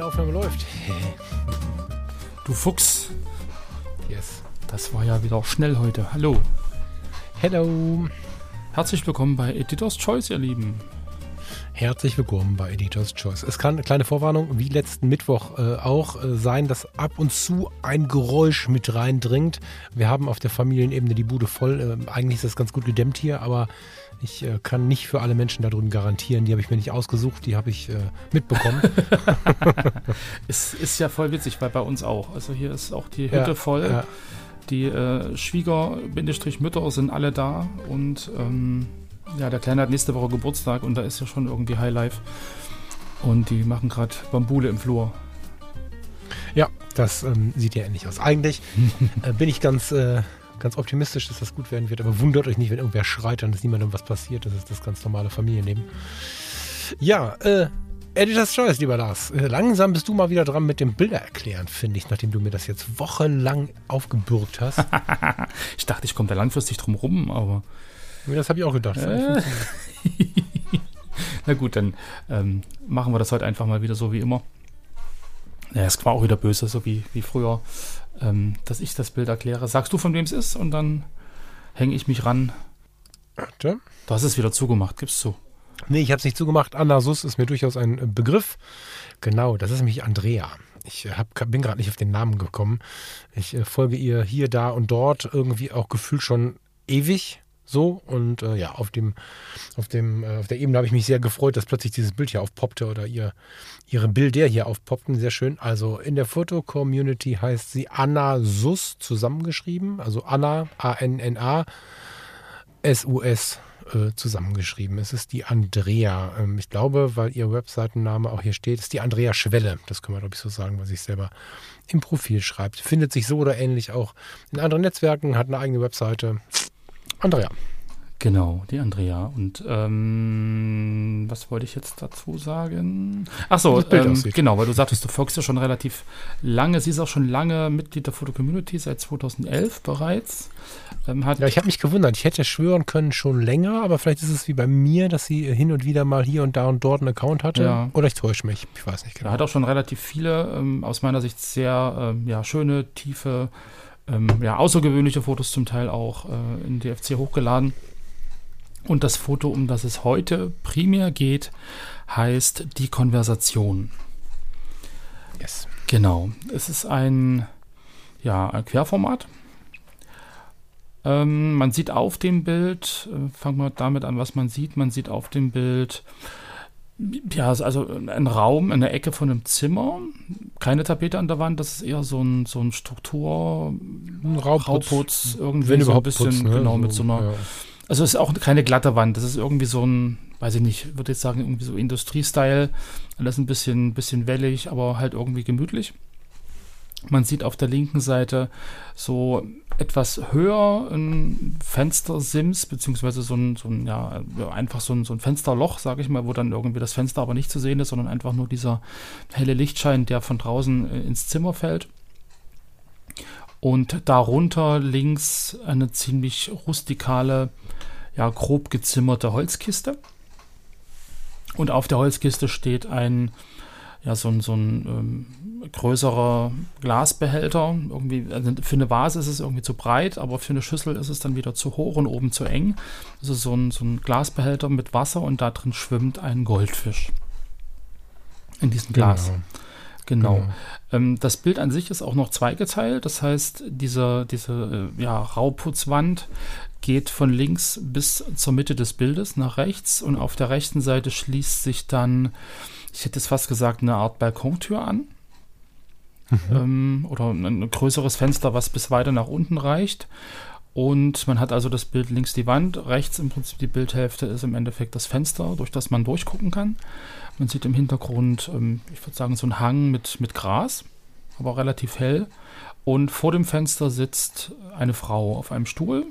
Meine Aufnahme läuft. Du Fuchs, Yes. das war ja wieder schnell heute. Hallo. Hello. Herzlich willkommen bei Editors Choice, ihr Lieben. Herzlich willkommen bei Editor's Choice. Es kann, kleine Vorwarnung, wie letzten Mittwoch äh, auch äh, sein, dass ab und zu ein Geräusch mit reindringt. Wir haben auf der Familienebene die Bude voll. Äh, eigentlich ist das ganz gut gedämmt hier, aber ich äh, kann nicht für alle Menschen da drüben garantieren. Die habe ich mir nicht ausgesucht, die habe ich äh, mitbekommen. Es ist ja voll witzig, weil bei uns auch. Also hier ist auch die Hütte Ja, voll. ja. Die äh, Schwieger-Mütter sind alle da und ähm, ja, der Kleine hat nächste Woche Geburtstag und da ist ja schon irgendwie Highlife. Und die machen gerade Bambule im Flur. Ja, das ähm, sieht ja ähnlich aus. Eigentlich äh, bin ich ganz, äh, ganz optimistisch, dass das gut werden wird, aber wundert euch nicht, wenn irgendwer schreit, dann ist niemandem was passiert. Das ist das ganz normale Familienleben. Ja, äh, Editor's Choice, lieber Lars. Äh, langsam bist du mal wieder dran mit dem Bilder erklären, finde ich, nachdem du mir das jetzt wochenlang aufgebürgt hast. Ich dachte, ich komme da langfristig drum rum, aber das habe ich auch gedacht. Äh. na gut, dann ähm, machen wir das heute einfach mal wieder so wie immer. Ja, es war auch wieder böse, so wie, wie früher, ähm, dass ich das Bild erkläre. Sagst du, von wem es ist und dann hänge ich mich ran. Warte. Du hast es wieder zugemacht, gibst du. Nee, ich habe es nicht zugemacht. Anna Sus ist mir durchaus ein äh, Begriff. Genau, das ist nämlich Andrea. Ich äh, hab, bin gerade nicht auf den Namen gekommen. Ich äh, folge ihr hier, da und dort irgendwie auch gefühlt schon ewig so. Und äh, ja, auf dem, auf dem, äh, auf der Ebene habe ich mich sehr gefreut, dass plötzlich dieses Bild hier aufpoppte oder ihr, ihre Bilder hier aufpoppten. Sehr schön. Also in der Foto-Community heißt sie Anna Sus zusammengeschrieben. Also Anna, A-N-N-A, S-U-S äh, zusammengeschrieben. Es ist die Andrea. Ähm, ich glaube, weil ihr Webseitenname auch hier steht, ist die Andrea Schwelle. Das können wir, glaube ich, so sagen, was sich selber im Profil schreibt. Findet sich so oder ähnlich auch in anderen Netzwerken, hat eine eigene Webseite. Andrea. Genau, die Andrea. Und ähm, was wollte ich jetzt dazu sagen? Ach so, Wie das Bild ähm, genau, weil du sagtest, du folgst ja schon relativ lange. Sie ist auch schon lange Mitglied der Foto-Community, seit 2011 bereits. Ähm, Ja, ich habe mich gewundert. Ich hätte schwören können schon länger, aber vielleicht ist es wie bei mir, dass sie hin und wieder mal hier und da und dort einen Account hatte. Ja. Oder ich täusche mich. Ich weiß nicht Er genau. hat auch schon relativ viele, ähm, aus meiner Sicht sehr ähm, ja, schöne, tiefe, ähm, ja, außergewöhnliche Fotos zum Teil auch äh, in DFC hochgeladen. Und das Foto, um das es heute primär geht, heißt Die Konversation. Yes. Genau. Es ist ein, ja, ein Querformat. Ähm, man sieht auf dem Bild, äh, fangen wir damit an, was man sieht. Man sieht auf dem Bild, ja, also ein Raum, eine Ecke von einem Zimmer. Keine Tapete an der Wand, das ist eher so ein, so ein Struktur, Ein Rauputz. Rauputz, irgendwie Wenn so ein bisschen, Putz, ne? genau, mit so einer, ja. also es ist auch keine glatte Wand, das ist irgendwie so ein, weiß ich nicht, würde jetzt sagen, irgendwie so Industriestyle. Alles ein bisschen, bisschen wellig, aber halt irgendwie gemütlich. Man sieht auf der linken Seite so etwas höher ein Fenstersims, beziehungsweise so ein, so ein ja, einfach so ein, so ein Fensterloch, sage ich mal, wo dann irgendwie das Fenster aber nicht zu sehen ist, sondern einfach nur dieser helle Lichtschein, der von draußen äh, ins Zimmer fällt. Und darunter links eine ziemlich rustikale, ja, grob gezimmerte Holzkiste. Und auf der Holzkiste steht ein, ja, so ein, so ein ähm, größerer Glasbehälter. Irgendwie, also für eine Vase ist es irgendwie zu breit, aber für eine Schüssel ist es dann wieder zu hoch und oben zu eng. Das ist so ein, so ein Glasbehälter mit Wasser und da drin schwimmt ein Goldfisch. In diesem Glas. Genau. Genau. Genau. Ähm, das Bild an sich ist auch noch zweigeteilt. Das heißt, diese, diese äh, ja, Rauputzwand geht von links bis zur Mitte des Bildes nach rechts und auf der rechten Seite schließt sich dann, ich hätte es fast gesagt, eine Art Balkontür an. Ähm, oder ein, ein größeres Fenster, was bis weiter nach unten reicht. Und man hat also das Bild links die Wand, rechts im Prinzip die Bildhälfte ist im Endeffekt das Fenster, durch das man durchgucken kann. Man sieht im Hintergrund, ähm, ich würde sagen, so einen Hang mit, mit Gras, aber relativ hell. Und vor dem Fenster sitzt eine Frau auf einem Stuhl.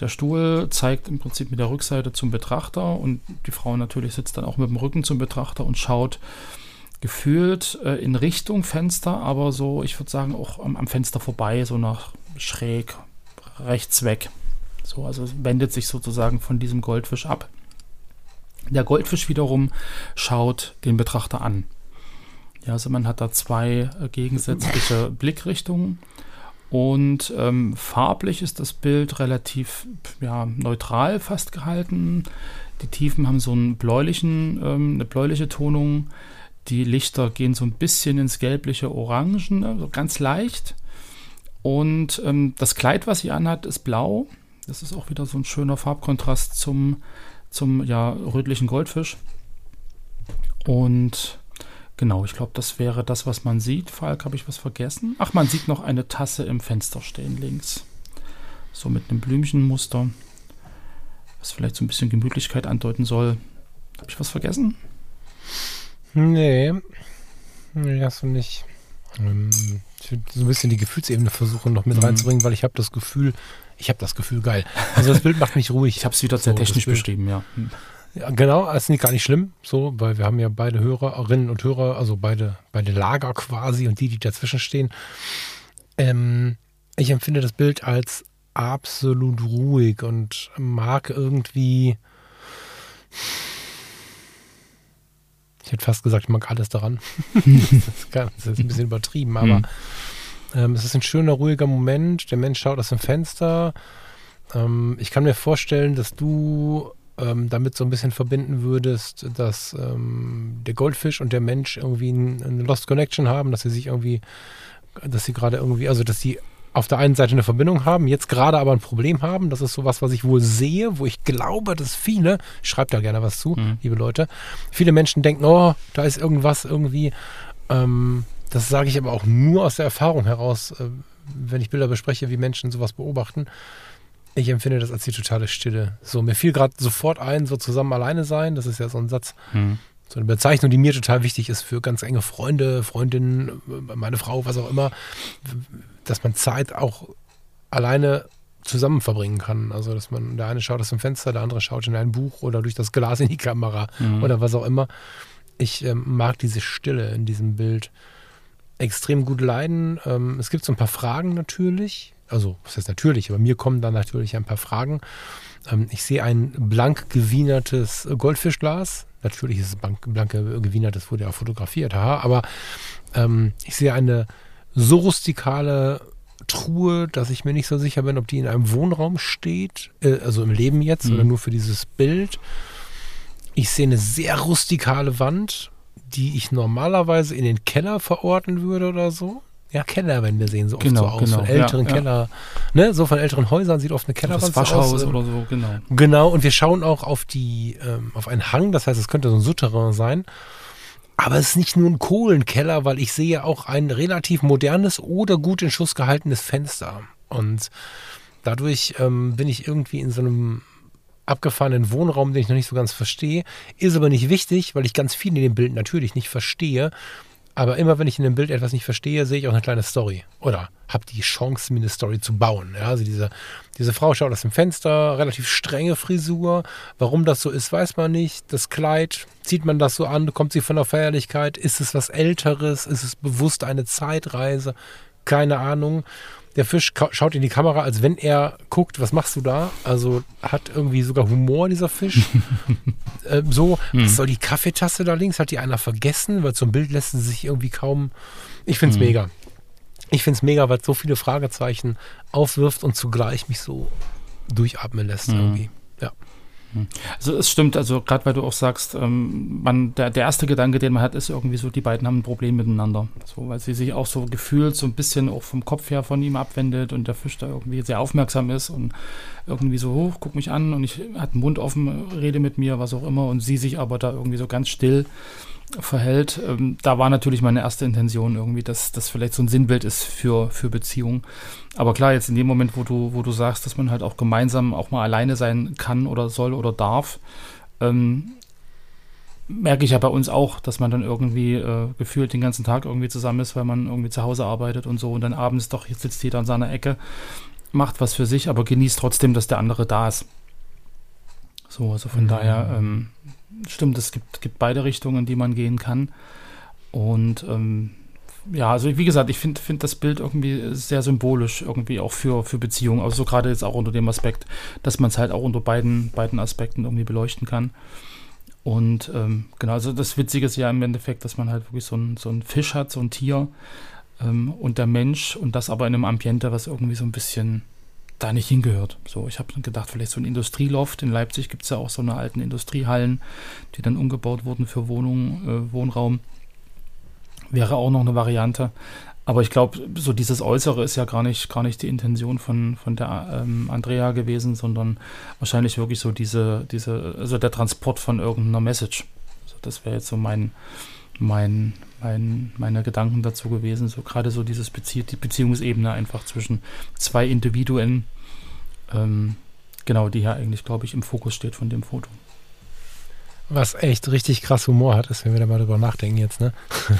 Der Stuhl zeigt im Prinzip mit der Rückseite zum Betrachter und die Frau natürlich sitzt dann auch mit dem Rücken zum Betrachter und schaut gefühlt äh, in Richtung Fenster, aber so, ich würde sagen, auch am, am, Fenster vorbei, so nach schräg rechts weg. So, also es wendet sich sozusagen von diesem Goldfisch ab. Der Goldfisch wiederum schaut den Betrachter an. Ja, also man hat da zwei äh, gegensätzliche Blickrichtungen. Und ähm, farblich ist das Bild relativ ja, neutral fast gehalten. Die Tiefen haben so einen bläulichen, ähm, eine bläuliche Tonung. Die Lichter gehen so ein bisschen ins gelbliche Orangen, also ganz leicht. Und ähm, das Kleid, was sie anhat, ist blau. Das ist auch wieder so ein schöner Farbkontrast zum, zum ja, rötlichen Goldfisch. Und genau, ich glaube, das wäre das, was man sieht. Falk, habe ich was vergessen? Ach, man sieht noch eine Tasse im Fenster stehen links. So mit einem Blümchenmuster, was vielleicht so ein bisschen Gemütlichkeit andeuten soll. Habe ich was vergessen? Nee. Nee, hast du nicht. Ähm, ich würde so ein bisschen die Gefühlsebene versuchen noch mit mhm. reinzubringen, weil ich habe das Gefühl, ich habe das Gefühl geil. Also das Bild macht mich ruhig. Ich habe es wieder sehr so, technisch beschrieben, ja. Ja, genau, ist nicht gar nicht schlimm, so, weil wir haben ja beide Hörerinnen und Hörer, also beide, beide Lager quasi und die, die dazwischen stehen. Ähm, ich empfinde das Bild als absolut ruhig und mag irgendwie. Ich hätte fast gesagt, ich mag alles daran. das, ist ein bisschen übertrieben, aber mhm. ähm, es ist ein schöner, ruhiger Moment. Der Mensch schaut aus dem Fenster. Ähm, ich kann mir vorstellen, dass du ähm, damit so ein bisschen verbinden würdest, dass ähm, der Goldfisch und der Mensch irgendwie ein, eine Lost Connection haben, dass sie sich irgendwie, dass sie gerade irgendwie, also dass sie auf der einen Seite eine Verbindung haben, jetzt gerade aber ein Problem haben. Das ist sowas, was ich wohl sehe, wo ich glaube, dass viele, schreibt da gerne was zu, mhm. liebe Leute, viele Menschen denken, oh, da ist irgendwas irgendwie. Ähm, das sage ich aber auch nur aus der Erfahrung heraus, äh, wenn ich Bilder bespreche, wie Menschen sowas beobachten. Ich empfinde das als die totale Stille. So, mir fiel gerade sofort ein, so zusammen alleine sein. Das ist ja so ein Satz, hm. so eine Bezeichnung, die mir total wichtig ist für ganz enge Freunde, Freundinnen, meine Frau, was auch immer, dass man Zeit auch alleine zusammen verbringen kann. Also, dass man, der eine schaut aus dem Fenster, der andere schaut in ein Buch oder durch das Glas in die Kamera mhm. oder was auch immer. Ich ähm, mag diese Stille in diesem Bild extrem gut leiden. Ähm, es gibt so ein paar Fragen natürlich, also was heißt natürlich, aber mir kommen dann natürlich ein paar Fragen. Ähm, ich sehe ein blank gewienertes Goldfischglas. Natürlich ist es blank, blank gewienert, das wurde ja auch fotografiert, haha, aber ähm, ich sehe eine so rustikale Truhe, dass ich mir nicht so sicher bin, ob die in einem Wohnraum steht, äh, also im Leben jetzt mhm. oder nur für dieses Bild. Ich sehe eine sehr rustikale Wand, die ich normalerweise in den Keller verorten würde oder so ja, Kellerwände sehen so oft genau, so aus. Genau, von älteren ja, Keller, ja. ne, so von älteren Häusern sieht oft eine Kellerwand das Waschhaus aus. oder so, genau. Genau, und wir schauen auch auf die, ähm, auf einen Hang, das heißt, es könnte so ein Souterrain sein. Aber es ist nicht nur ein Kohlenkeller, weil ich sehe auch ein relativ modernes oder gut in Schuss gehaltenes Fenster. Und dadurch ähm, bin ich irgendwie in so einem abgefahrenen Wohnraum, den ich noch nicht so ganz verstehe. Ist aber nicht wichtig, weil ich ganz viel in dem Bild natürlich nicht verstehe. Aber immer wenn ich in einem Bild etwas nicht verstehe, sehe ich auch eine kleine Story. Oder habe die Chance, mir eine Story zu bauen. Ja, also diese, diese Frau schaut aus dem Fenster, relativ strenge Frisur. Warum das so ist, weiß man nicht. Das Kleid, zieht man das so an, kommt sie von der Feierlichkeit? Ist es was Älteres? Ist es bewusst eine Zeitreise? Keine Ahnung. Der Fisch schaut in die Kamera, als wenn er guckt, was machst du da? Also hat irgendwie sogar Humor, dieser Fisch. äh, so, mhm. was soll die Kaffeetasse da links? Hat die einer vergessen? Weil zum Bild lässt sie sich irgendwie kaum. Ich finde es mhm. mega. Ich finde es mega, weil es so viele Fragezeichen aufwirft und zugleich mich so durchatmen lässt mhm. irgendwie. Ja. Also es stimmt, also gerade weil du auch sagst, ähm, man, der, der erste Gedanke, den man hat, ist irgendwie so, die beiden haben ein Problem miteinander. So, weil sie sich auch so gefühlt so ein bisschen auch vom Kopf her von ihm abwendet und der Fisch da irgendwie sehr aufmerksam ist und irgendwie so hoch, guck mich an und ich hat den Mund offen, rede mit mir, was auch immer, und sie sich aber da irgendwie so ganz still verhält. Ähm, da war natürlich meine erste Intention irgendwie, dass das vielleicht so ein Sinnbild ist für, für Beziehungen. Aber klar, jetzt in dem Moment, wo du, wo du sagst, dass man halt auch gemeinsam auch mal alleine sein kann oder soll oder darf, ähm, merke ich ja bei uns auch, dass man dann irgendwie äh, gefühlt den ganzen Tag irgendwie zusammen ist, weil man irgendwie zu Hause arbeitet und so und dann abends doch, jetzt sitzt jeder an seiner Ecke, macht was für sich, aber genießt trotzdem, dass der andere da ist. So, also von mhm. daher ähm, stimmt, es gibt, gibt beide Richtungen, in die man gehen kann. Und ähm, ja, also wie gesagt, ich finde find das Bild irgendwie sehr symbolisch, irgendwie auch für, für Beziehungen. Also so gerade jetzt auch unter dem Aspekt, dass man es halt auch unter beiden, beiden Aspekten irgendwie beleuchten kann. Und ähm, genau, also das Witzige ist ja im Endeffekt, dass man halt wirklich so ein, so ein Fisch hat, so ein Tier ähm, und der Mensch und das aber in einem Ambiente, was irgendwie so ein bisschen da nicht hingehört. So, ich habe gedacht, vielleicht so ein Industrieloft. In Leipzig gibt es ja auch so eine alten Industriehallen, die dann umgebaut wurden für Wohnungen, äh, Wohnraum. Wäre auch noch eine Variante. Aber ich glaube, so dieses Äußere ist ja gar nicht, gar nicht die Intention von, von der ähm, Andrea gewesen, sondern wahrscheinlich wirklich so diese, diese, also der Transport von irgendeiner Message. Also das wäre jetzt so mein, mein, mein, meine Gedanken dazu gewesen. So gerade so dieses Bezie die Beziehungsebene einfach zwischen zwei Individuen, ähm, genau, die ja eigentlich, glaube ich, im Fokus steht von dem Foto. Was echt richtig krass Humor hat, ist, wenn wir da mal drüber nachdenken jetzt, ne?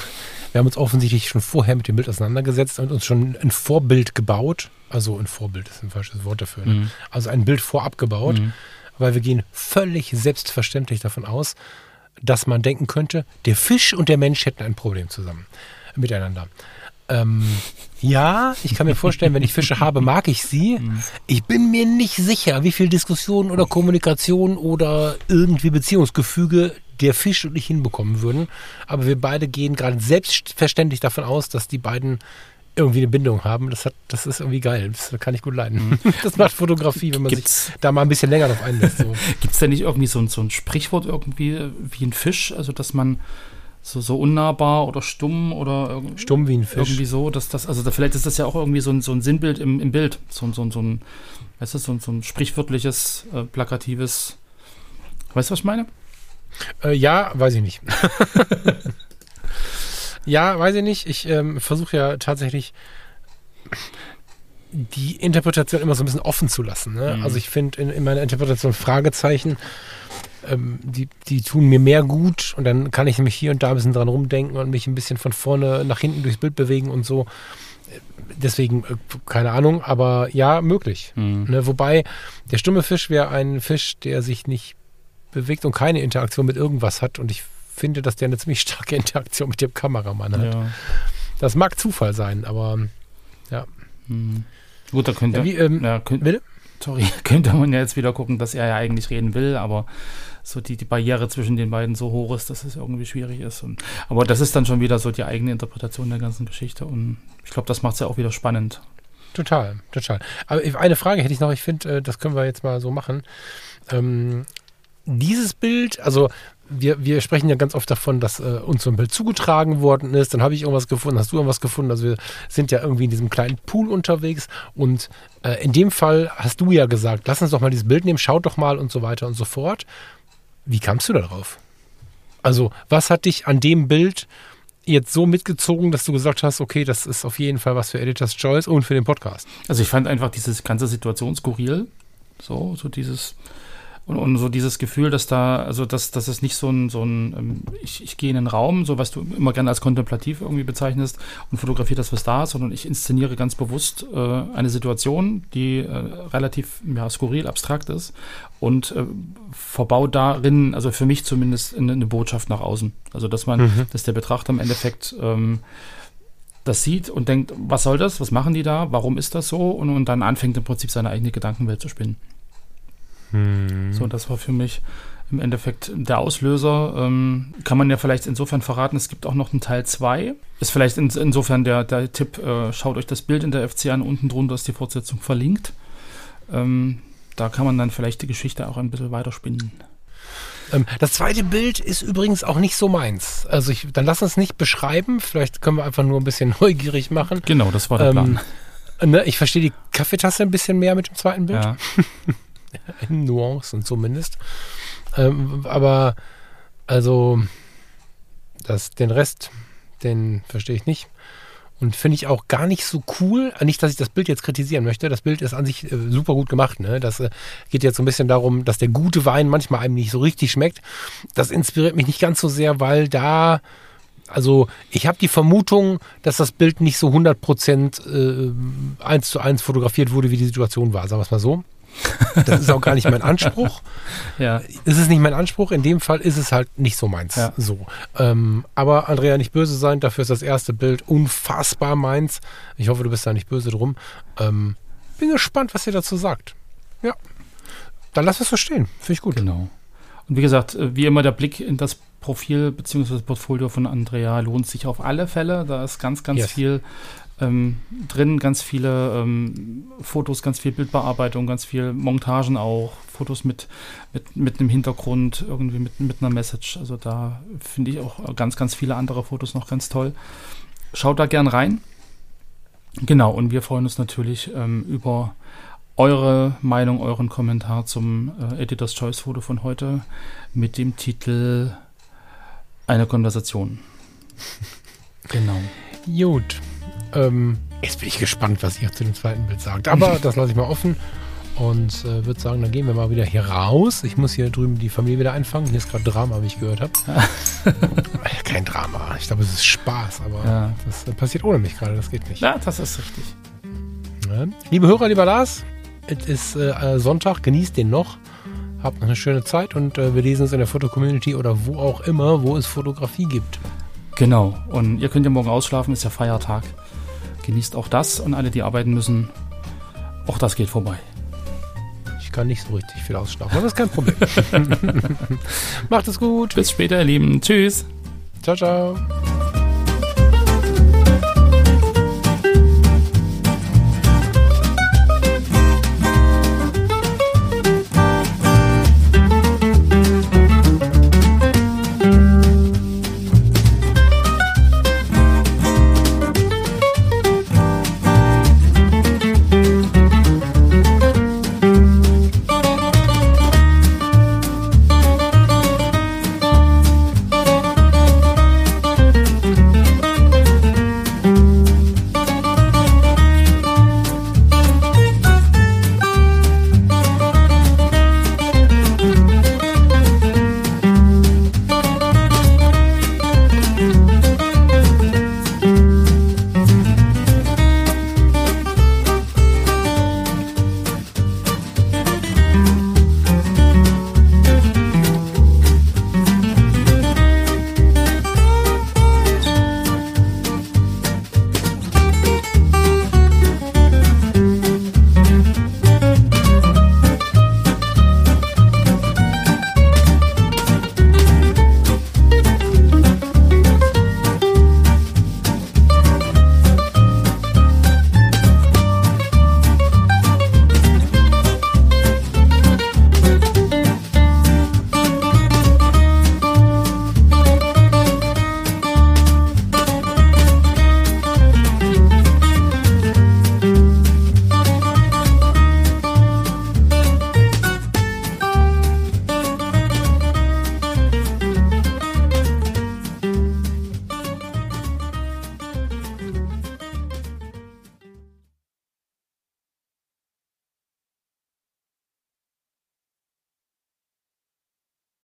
Wir haben uns offensichtlich schon vorher mit dem Bild auseinandergesetzt und uns schon ein Vorbild gebaut. Also ein Vorbild ist ein falsches Wort dafür. Ne? Mhm. Also ein Bild vorab gebaut, mhm. weil wir gehen völlig selbstverständlich davon aus, dass man denken könnte, der Fisch und der Mensch hätten ein Problem zusammen, miteinander. Ähm, ja, ich kann mir vorstellen, wenn ich Fische habe, mag ich sie. Ich bin mir nicht sicher, wie viel Diskussion oder Kommunikation oder irgendwie Beziehungsgefüge der Fisch und ich hinbekommen würden. Aber wir beide gehen gerade selbstverständlich davon aus, dass die beiden irgendwie eine Bindung haben. Das, hat, das ist irgendwie geil. Das kann ich gut leiden. Mhm. Das macht Fotografie, wenn man Gibt's, sich da mal ein bisschen länger drauf einlässt. So. Gibt es da nicht irgendwie so ein, so ein Sprichwort irgendwie wie ein Fisch? Also, dass man so, so unnahbar oder stumm oder stumm wie ein Fisch. Irgendwie so, dass das, also da, vielleicht ist das ja auch irgendwie so ein, so ein Sinnbild im, im Bild. So, so, so ein, weißt du, so, so ein sprichwörtliches, äh, plakatives. Weißt du, was ich meine? Äh, ja, weiß ich nicht. Ja, weiß ich nicht. Ich ähm, versuche ja tatsächlich die Interpretation immer so ein bisschen offen zu lassen. Ne? Mhm. Also ich finde in, in, meiner Interpretation Fragezeichen, ähm, die, die tun mir mehr gut und dann kann ich nämlich hier und da ein bisschen dran rumdenken und mich ein bisschen von vorne nach hinten durchs Bild bewegen und so. Deswegen, äh, keine Ahnung, aber ja, möglich. Mhm. Ne? Wobei der stumme Fisch wäre ein Fisch, der sich nicht bewegt und keine Interaktion mit irgendwas hat und ich finde, dass der eine ziemlich starke Interaktion mit dem Kameramann hat. Ja. Das mag Zufall sein, aber ja. Hm. Gut, da könnte, ja, wie, ähm, ja, könnte, sorry, könnte man ja jetzt wieder gucken, dass er ja eigentlich reden will, aber so die, die Barriere zwischen den beiden so hoch ist, dass es irgendwie schwierig ist. Und, aber das ist dann schon wieder so die eigene Interpretation der ganzen Geschichte und ich glaube, das macht es ja auch wieder spannend. Total, total. Aber eine Frage hätte ich noch, ich finde, äh, das können wir jetzt mal so machen. Ähm, dieses Bild, also wir, wir sprechen ja ganz oft davon, dass äh, uns so ein Bild zugetragen worden ist. Dann habe ich irgendwas gefunden, hast du irgendwas gefunden. Also wir sind ja irgendwie in diesem kleinen Pool unterwegs. Und äh, in dem Fall hast du ja gesagt, lass uns doch mal dieses Bild nehmen, schaut doch mal und so weiter und so fort. Wie kamst du darauf? Also was hat dich an dem Bild jetzt so mitgezogen, dass du gesagt hast, okay, das ist auf jeden Fall was für Editor's Choice und für den Podcast? Also ich fand einfach diese ganze Situation skurril. So, so dieses und, und so dieses Gefühl, dass da, also dass, dass es nicht so ein, so ein ähm, ich, ich gehe in einen Raum, so was du immer gerne als kontemplativ irgendwie bezeichnest und fotografiere das, was da ist, sondern ich inszeniere ganz bewusst äh, eine Situation, die äh, relativ ja, skurril, abstrakt ist und äh, verbau darin, also für mich zumindest, eine, eine Botschaft nach außen. Also dass man, mhm. dass der Betrachter im Endeffekt ähm, das sieht und denkt, was soll das, was machen die da, warum ist das so und, und dann anfängt im Prinzip seine eigene Gedankenwelt zu spinnen. Hm. So, das war für mich im Endeffekt der Auslöser. Ähm, kann man ja vielleicht insofern verraten, es gibt auch noch einen Teil 2. Ist vielleicht in, insofern der, der Tipp, äh, schaut euch das Bild in der FC an, unten drunter ist die Fortsetzung verlinkt. Ähm, da kann man dann vielleicht die Geschichte auch ein bisschen weiterspinnen. Ähm, das zweite Bild ist übrigens auch nicht so meins. Also ich, dann lass uns nicht beschreiben, vielleicht können wir einfach nur ein bisschen neugierig machen. Genau, das war der ähm, Plan. Ne, ich verstehe die Kaffeetasse ein bisschen mehr mit dem zweiten Bild. Ja. in Nuancen zumindest. Ähm, aber also Das, den Rest, den verstehe ich nicht. Und finde ich auch gar nicht so cool. Nicht, dass ich das Bild jetzt kritisieren möchte. Das Bild ist an sich äh, super gut gemacht. Ne? Das äh, geht jetzt so ein bisschen darum, dass der gute Wein manchmal einem nicht so richtig schmeckt. Das inspiriert mich nicht ganz so sehr, weil da, also ich habe die Vermutung, dass das Bild nicht so 100% äh, eins zu eins fotografiert wurde, wie die Situation war. Sagen wir es mal so. Das ist auch gar nicht mein Anspruch. Ja, Es ist nicht mein Anspruch. In dem Fall ist es halt nicht so meins. Ja. So. Ähm, aber Andrea, nicht böse sein. Dafür ist das erste Bild unfassbar meins. Ich hoffe, du bist da nicht böse drum. Ähm, bin gespannt, was ihr dazu sagt. Ja. Dann lass es so stehen. Finde ich gut. genau. Und wie gesagt, äh, wie immer der Blick in das Profil bzw. Portfolio von Andrea lohnt sich auf alle Fälle. Da ist ganz, ganz Yes. viel ähm, drin, ganz viele ähm, Fotos, ganz viel Bildbearbeitung, ganz viel Montagen auch, Fotos mit, mit, mit einem Hintergrund, irgendwie mit, mit einer Message. Also da finde ich auch ganz, ganz viele andere Fotos noch ganz toll. Schaut da gern rein. Genau, und wir freuen uns natürlich ähm, über eure Meinung, euren Kommentar zum äh, Editor's Choice Foto von heute mit dem Titel Eine Konversation. Genau. Gut. Ähm, jetzt bin ich gespannt, was ihr zu dem zweiten Bild sagt. Aber das lasse ich mal offen. Und äh, würde sagen, dann gehen wir mal wieder hier raus. Ich muss hier drüben die Familie wieder einfangen. Hier ist gerade Drama, wie ich gehört habe. Äh, Kein Drama. Ich glaube, es ist Spaß, aber Ja. das äh, passiert ohne mich gerade. Das geht nicht. Ja, das ist richtig. Ja. Liebe Hörer, lieber Lars, es ist äh, Sonntag. Genießt den noch. Habt noch eine schöne Zeit und äh, wir lesen uns in der Foto-Community oder wo auch immer, wo es Fotografie gibt. Genau. Und ihr könnt ja morgen ausschlafen, ist ja Feiertag. Genießt auch das und alle, die arbeiten müssen, auch das geht vorbei. Ich kann nicht so richtig viel ausschlafen, aber das ist kein Problem. Macht es gut. Bis später, ihr Lieben. Tschüss. Ciao, ciao.